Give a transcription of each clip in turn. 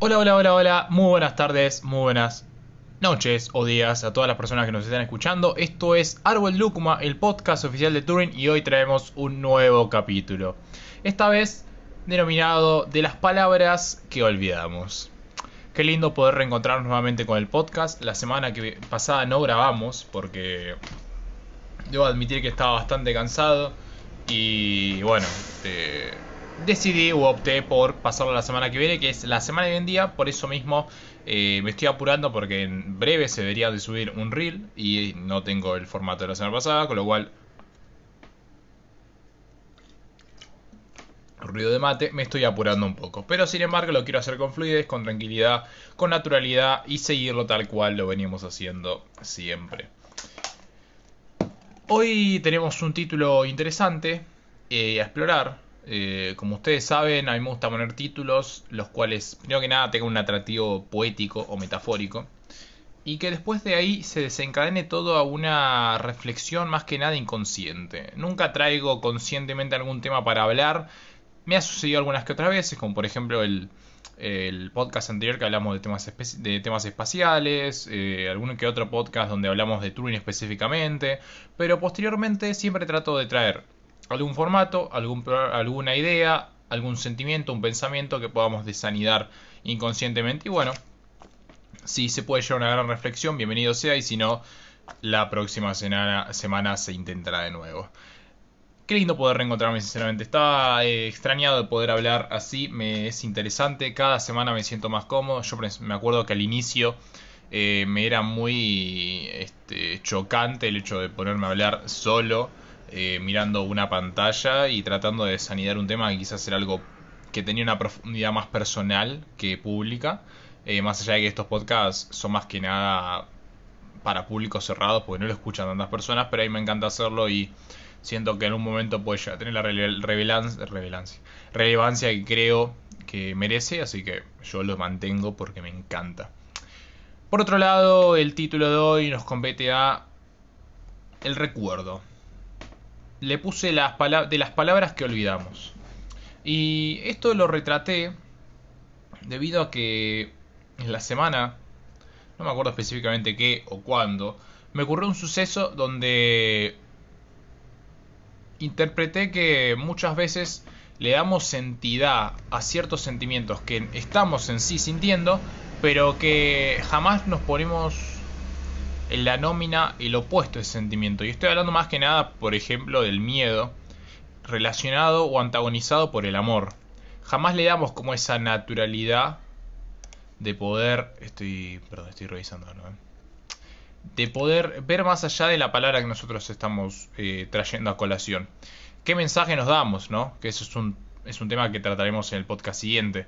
Hola, hola, hola, hola, muy buenas tardes, muy buenas noches o días a todas las personas que nos están escuchando. Esto es Árbol Lúcuma, el podcast oficial de Turing y hoy traemos un nuevo capítulo. Esta vez denominado de las palabras que olvidamos. Qué lindo poder reencontrarnos nuevamente con el podcast. La semana que pasada no grabamos porque debo admitir que estaba bastante cansado y bueno, eh, decidí o opté por pasarlo la semana que viene, que es la semana de hoy en día. Por eso mismo eh, me estoy apurando porque en breve se debería de subir un reel y no tengo el formato de la semana pasada, con lo cual ruido de mate, me estoy apurando un poco. Pero sin embargo lo quiero hacer con fluidez, con tranquilidad, con naturalidad y seguirlo tal cual lo venimos haciendo siempre. Hoy tenemos un título interesante eh, a explorar. Eh, como ustedes saben, a mí me gusta poner títulos los cuales, primero que nada, tengan un atractivo poético o metafórico. Y que después de ahí se desencadene todo a una reflexión más que nada inconsciente. Nunca traigo conscientemente algún tema para hablar. Me ha sucedido algunas que otras veces, como por ejemplo el, podcast anterior que hablamos de temas, de temas espaciales, eh, algún que otro podcast donde hablamos de Turing específicamente, pero posteriormente siempre trato de traer algún formato, algún, alguna idea, algún sentimiento, un pensamiento que podamos desanidar inconscientemente. Y bueno, si se puede llevar una gran reflexión, bienvenido sea, y si no, la próxima semana, semana se intentará de nuevo. Qué lindo poder reencontrarme, sinceramente. Estaba eh, extrañado de poder hablar así, me es interesante. Cada semana me siento más cómodo. Yo me acuerdo que al inicio eh, me era muy este, chocante el hecho de ponerme a hablar solo eh, mirando una pantalla y tratando de sanidar un tema que quizás era algo que tenía una profundidad más personal que pública. Eh, más allá de que estos podcasts son más que nada para públicos cerrados, porque no lo escuchan tantas personas, pero a mí me encanta hacerlo y siento que en un momento puede tener la relevancia, relevancia que creo que merece, así que yo lo mantengo porque me encanta. Por otro lado, el título de hoy nos compete a el recuerdo le puse las de las palabras que olvidamos. Y esto lo retraté debido a que en la semana, no me acuerdo específicamente qué o cuándo, me ocurrió un suceso donde interpreté que muchas veces le damos entidad a ciertos sentimientos que estamos en sí sintiendo, pero que jamás nos ponemos en la nómina el opuesto de ese sentimiento. Y estoy hablando más que nada, por ejemplo, del miedo, relacionado o antagonizado por el amor. Jamás le damos como esa naturalidad de poder. Estoy. Perdón, estoy revisando, ¿no? De poder ver más allá de la palabra que nosotros estamos eh, trayendo a colación. ¿Qué mensaje nos damos, no? Que eso es un, es un tema que trataremos en el podcast siguiente.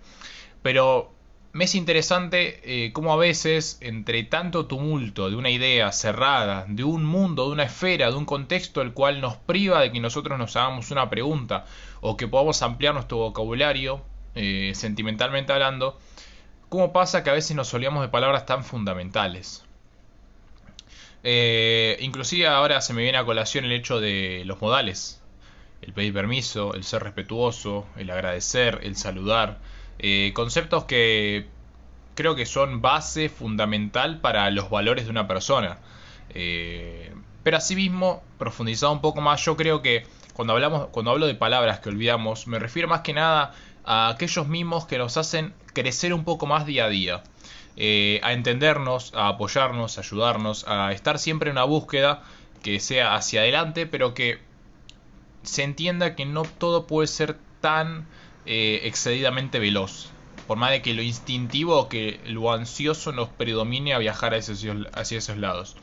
Pero me es interesante eh, cómo a veces, entre tanto tumulto de una idea cerrada, de un mundo, de una esfera, de un contexto el cual nos priva de que nosotros nos hagamos una pregunta o que podamos ampliar nuestro vocabulario, eh, sentimentalmente hablando, cómo pasa que a veces nos olvidamos de palabras tan fundamentales. Eh, inclusive ahora se me viene a colación el hecho de los modales, el pedir permiso, el ser respetuoso, el agradecer, el saludar eh, conceptos que creo que son base fundamental para los valores de una persona. Eh, pero asimismo, profundizado un poco más, yo creo que cuando, hablamos, cuando hablo de palabras que olvidamos, me refiero más que nada a aquellos mismos que nos hacen crecer un poco más día a día. Eh, a entendernos, a apoyarnos, a ayudarnos, a estar siempre en una búsqueda que sea hacia adelante, pero que se entienda que no todo puede ser tan eh, excedidamente veloz. Por más de que lo instintivo o que lo ansioso nos predomine a viajar hacia esos, hacia esos lados.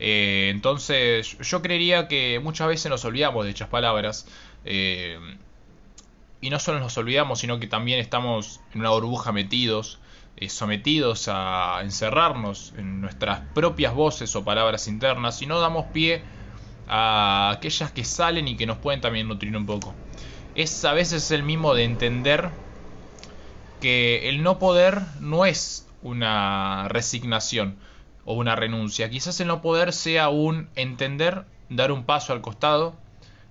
Eh, entonces, yo creería que muchas veces nos olvidamos de dichas palabras. Eh, y no solo nos olvidamos, sino que también estamos en una burbuja metidos, sometidos a encerrarnos en nuestras propias voces o palabras internas, y no damos pie a aquellas que salen y que nos pueden también nutrir un poco es a veces el mismo de entender que el no poder no es una resignación o una renuncia. Quizás el no poder sea un entender, dar un paso al costado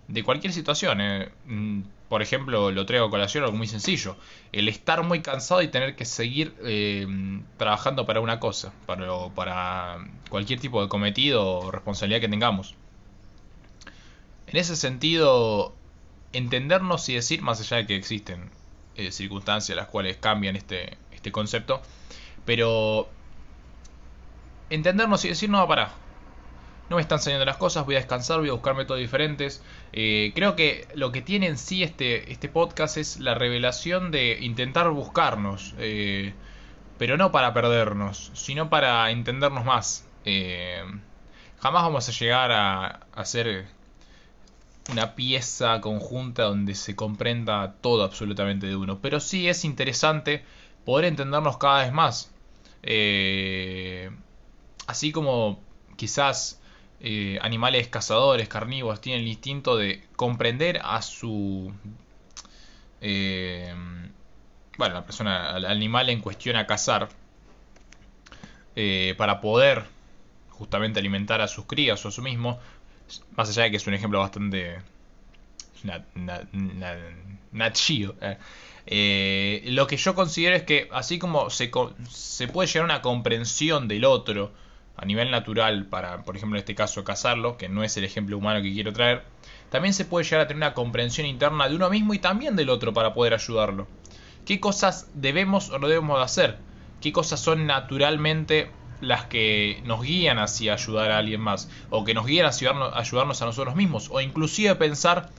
de cualquier situación. Eh. Mm, por ejemplo, lo traigo a colación, algo muy sencillo. El estar muy cansado y tener que seguir eh, trabajando para una cosa, para, para cualquier tipo de cometido o responsabilidad que tengamos. En ese sentido, entendernos y decir, más allá de que existen eh, circunstancias las cuales cambian este, este concepto, pero entendernos y decir, no, para, no me están saliendo las cosas, voy a descansar, voy a buscar métodos diferentes. Eh, creo que lo que tiene en sí este, este podcast es la revelación de intentar buscarnos, eh, pero no para perdernos, sino para entendernos más. Jamás vamos a llegar a, hacer una pieza conjunta donde se comprenda todo absolutamente de uno, pero sí es interesante poder entendernos cada vez más. así como quizás eh, animales cazadores, carnívoros, tienen el instinto de comprender a su... Eh, bueno, la persona, al animal en cuestión a cazar, eh, para poder justamente alimentar a sus crías o a su mismo, más allá de que es un ejemplo bastante... Nachío. lo que yo considero es que así como se, puede llegar a una comprensión del otro, a nivel natural para, por ejemplo, en este caso, cazarlo, que no es el ejemplo humano que quiero traer, también se puede llegar a tener una comprensión interna de uno mismo y también del otro para poder ayudarlo. ¿Qué cosas debemos o no debemos de hacer? ¿Qué cosas son naturalmente las que nos guían hacia ayudar a alguien más? O que nos guían hacia ayudarnos a nosotros mismos? O inclusive pensar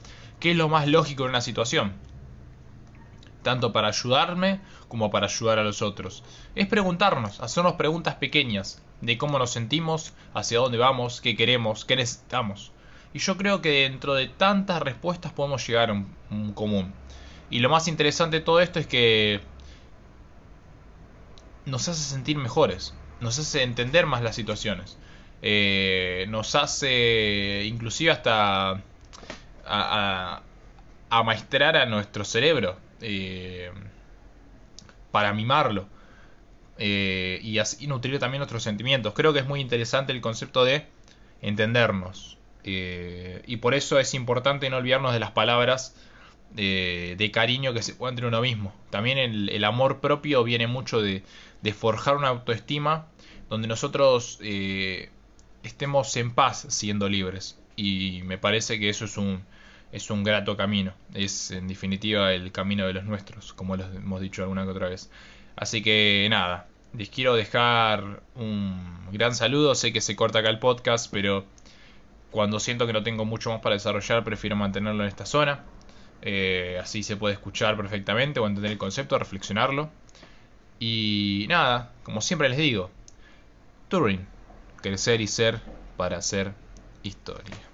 qué es lo más lógico en una situación tanto para ayudarme como para ayudar a los otros. Es preguntarnos, hacernos preguntas pequeñas de cómo nos sentimos, hacia dónde vamos, qué queremos, qué necesitamos. Y yo creo que dentro de tantas respuestas podemos llegar a un, común. Y lo más interesante de todo esto es que nos hace sentir mejores, nos hace entender más las situaciones, eh, nos hace inclusive hasta a, amaestrar a nuestro cerebro eh, para mimarlo eh, y así nutrir también nuestros sentimientos. Creo que es muy interesante el concepto de entendernos y por eso es importante no olvidarnos de las palabras de cariño que se puede entre uno mismo. También el, amor propio viene mucho de, forjar una autoestima donde nosotros estemos en paz siendo libres y me parece que eso es un es un grato camino. Es en definitiva el camino de los nuestros, como hemos dicho alguna que otra vez. Así que nada, les quiero dejar un gran saludo. Sé que se corta acá el podcast, pero cuando siento que no tengo mucho más para desarrollar, prefiero mantenerlo en esta zona. Eh, así se puede escuchar perfectamente o entender el concepto, reflexionarlo. Y nada, como siempre les digo, Turing, crecer y ser para hacer historia.